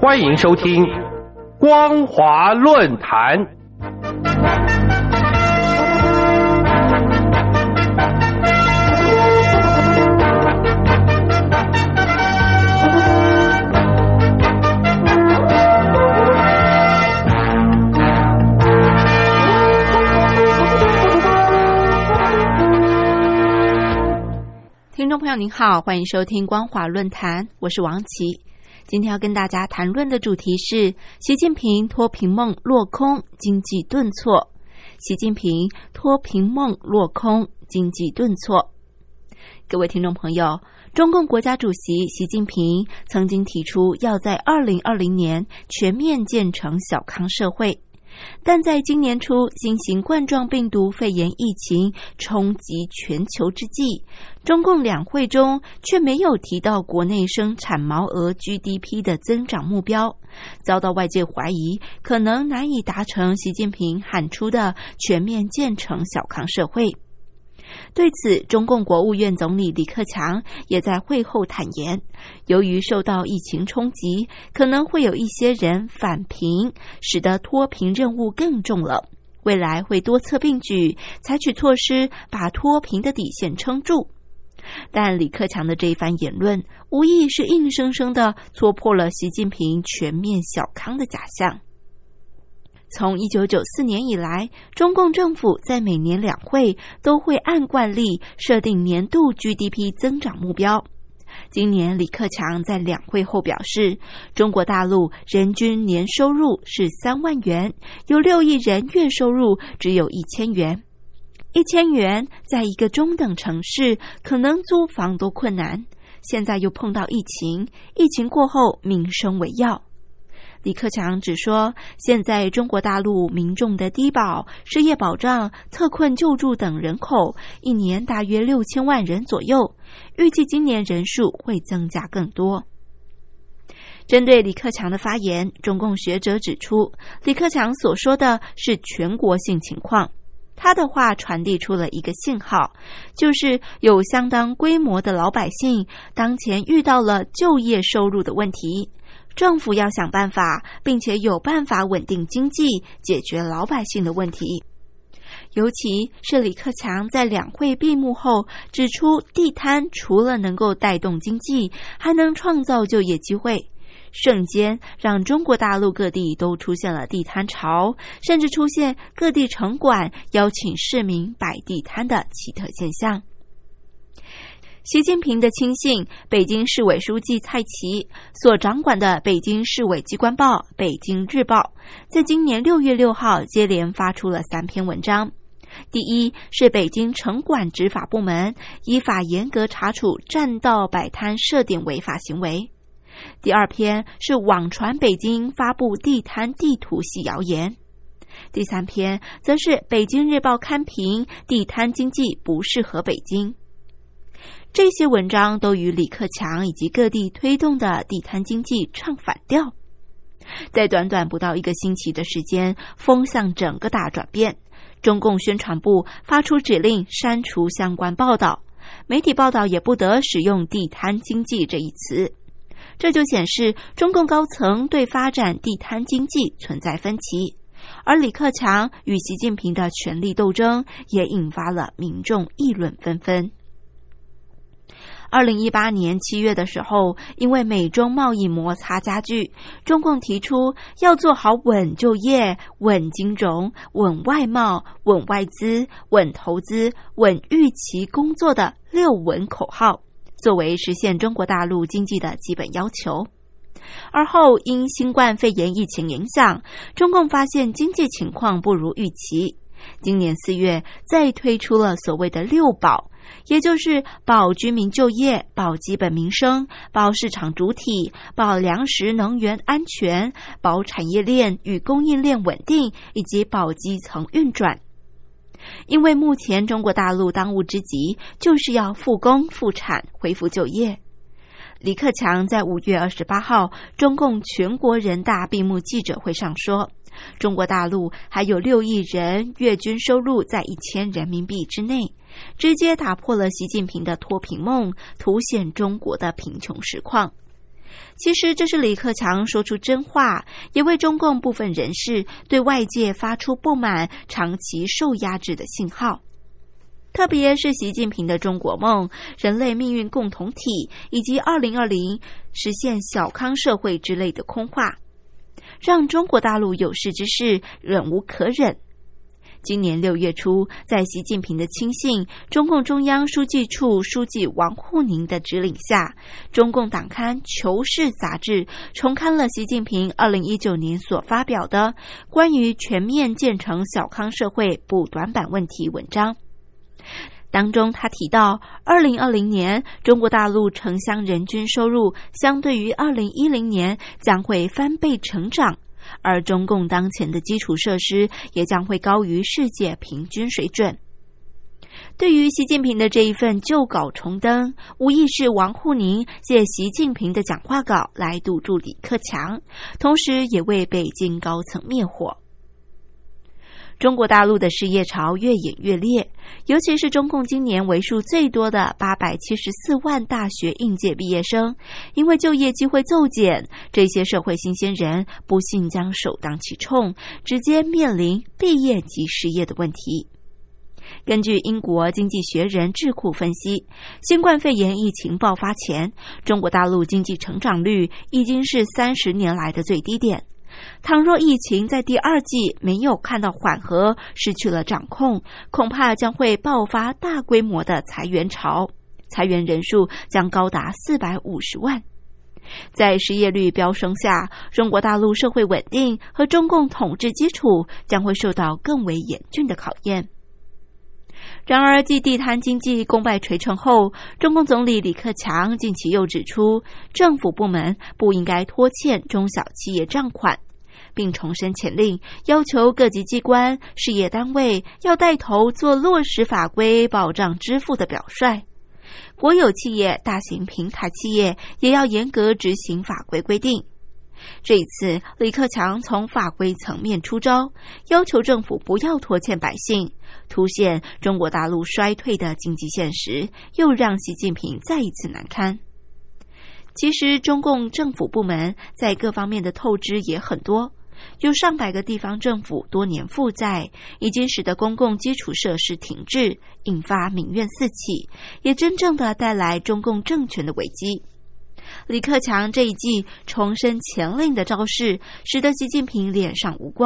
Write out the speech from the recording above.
欢迎收听光华论坛。听众朋友您好，欢迎收听光华论坛，我是王琦。今天要跟大家谈论的主题是习近平脱贫梦落空，经济顿挫。习近平脱贫梦落空，经济顿挫。各位听众朋友，中共国家主席习近平曾经提出要在二零二零年全面建成小康社会。但在今年初新型冠状病毒肺炎疫情冲击全球之际，中共两会中却没有提到国内生产毛额 GDP 的增长目标，遭到外界怀疑可能难以达成习近平喊出的全面建成小康社会。对此，中共国务院总理李克强也在会后坦言，由于受到疫情冲击，可能会有一些人返贫，使得脱贫任务更重了。未来会多策并举，采取措施把脱贫的底线撑住。但李克强的这一番言论，无疑是硬生生的戳破了习近平全面小康的假象。从一九九四年以来，中共政府在每年两会都会按惯例设定年度 GDP 增长目标。今年，李克强在两会后表示，中国大陆人均年收入是三万元，有六亿人月收入只有一千元。一千元在一个中等城市可能租房都困难，现在又碰到疫情，疫情过后民生为要。李克强只说，现在中国大陆民众的低保、失业保障、特困救助等人口一年大约六千万人左右，预计今年人数会增加更多。针对李克强的发言，中共学者指出，李克强所说的是全国性情况，他的话传递出了一个信号，就是有相当规模的老百姓当前遇到了就业收入的问题。政府要想办法，并且有办法稳定经济，解决老百姓的问题。尤其是李克强在两会闭幕后指出，地摊除了能够带动经济，还能创造就业机会，瞬间让中国大陆各地都出现了地摊潮，甚至出现各地城管邀请市民摆地摊的奇特现象。习近平的亲信、北京市委书记蔡奇所掌管的北京市委机关报《北京日报》，在今年六月六号接连发出了三篇文章。第一是北京城管执法部门依法严格查处占道摆摊设点违法行为；第二篇是网传北京发布地摊地图系谣言；第三篇则是《北京日报》刊评地摊经济不适合北京。这些文章都与李克强以及各地推动的地摊经济唱反调，在短短不到一个星期的时间，风向整个大转变。中共宣传部发出指令，删除相关报道，媒体报道也不得使用“地摊经济”这一词。这就显示中共高层对发展地摊经济存在分歧，而李克强与习近平的权力斗争也引发了民众议论纷纷。二零一八年七月的时候，因为美中贸易摩擦加剧，中共提出要做好稳就业、稳金融、稳外贸、稳外资、稳投资、稳预期工作的六稳口号，作为实现中国大陆经济的基本要求。而后因新冠肺炎疫情影响，中共发现经济情况不如预期，今年四月再推出了所谓的六保。也就是保居民就业、保基本民生、保市场主体、保粮食能源安全、保产业链与供应链稳定，以及保基层运转。因为目前中国大陆当务之急就是要复工复产、恢复就业。李克强在五月二十八号中共全国人大闭幕记者会上说：“中国大陆还有六亿人月均收入在一千人民币之内。”直接打破了习近平的脱贫梦，凸显中国的贫穷实况。其实这是李克强说出真话，也为中共部分人士对外界发出不满、长期受压制的信号。特别是习近平的中国梦、人类命运共同体以及二零二零实现小康社会之类的空话，让中国大陆有识之士忍无可忍。今年六月初，在习近平的亲信、中共中央书记处书记王沪宁的指领下，中共党刊《求是》杂志重刊了习近平二零一九年所发表的关于全面建成小康社会补短板问题文章。当中，他提到，二零二零年中国大陆城乡人均收入相对于二零一零年将会翻倍成长。而中共当前的基础设施也将会高于世界平均水准。对于习近平的这一份旧稿重登，无疑是王沪宁借习近平的讲话稿来堵住李克强，同时也为北京高层灭火。中国大陆的失业潮越演越烈，尤其是中共今年为数最多的八百七十四万大学应届毕业生，因为就业机会骤减，这些社会新鲜人不幸将首当其冲，直接面临毕业及失业的问题。根据英国经济学人智库分析，新冠肺炎疫情爆发前，中国大陆经济成长率已经是三十年来的最低点。倘若疫情在第二季没有看到缓和，失去了掌控，恐怕将会爆发大规模的裁员潮，裁员人数将高达四百五十万。在失业率飙升下，中国大陆社会稳定和中共统治基础将会受到更为严峻的考验。然而，继地摊经济功败垂成后，中共总理李克强近期又指出，政府部门不应该拖欠中小企业账款，并重申前令，要求各级机关、事业单位要带头做落实法规、保障支付的表率。国有企业、大型平台企业也要严格执行法规规定。这一次，李克强从法规层面出招，要求政府不要拖欠百姓，凸显中国大陆衰退的经济现实，又让习近平再一次难堪。其实，中共政府部门在各方面的透支也很多，有上百个地方政府多年负债，已经使得公共基础设施停滞，引发民怨四起，也真正的带来中共政权的危机。李克强这一记重申前令的招式，使得习近平脸上无光。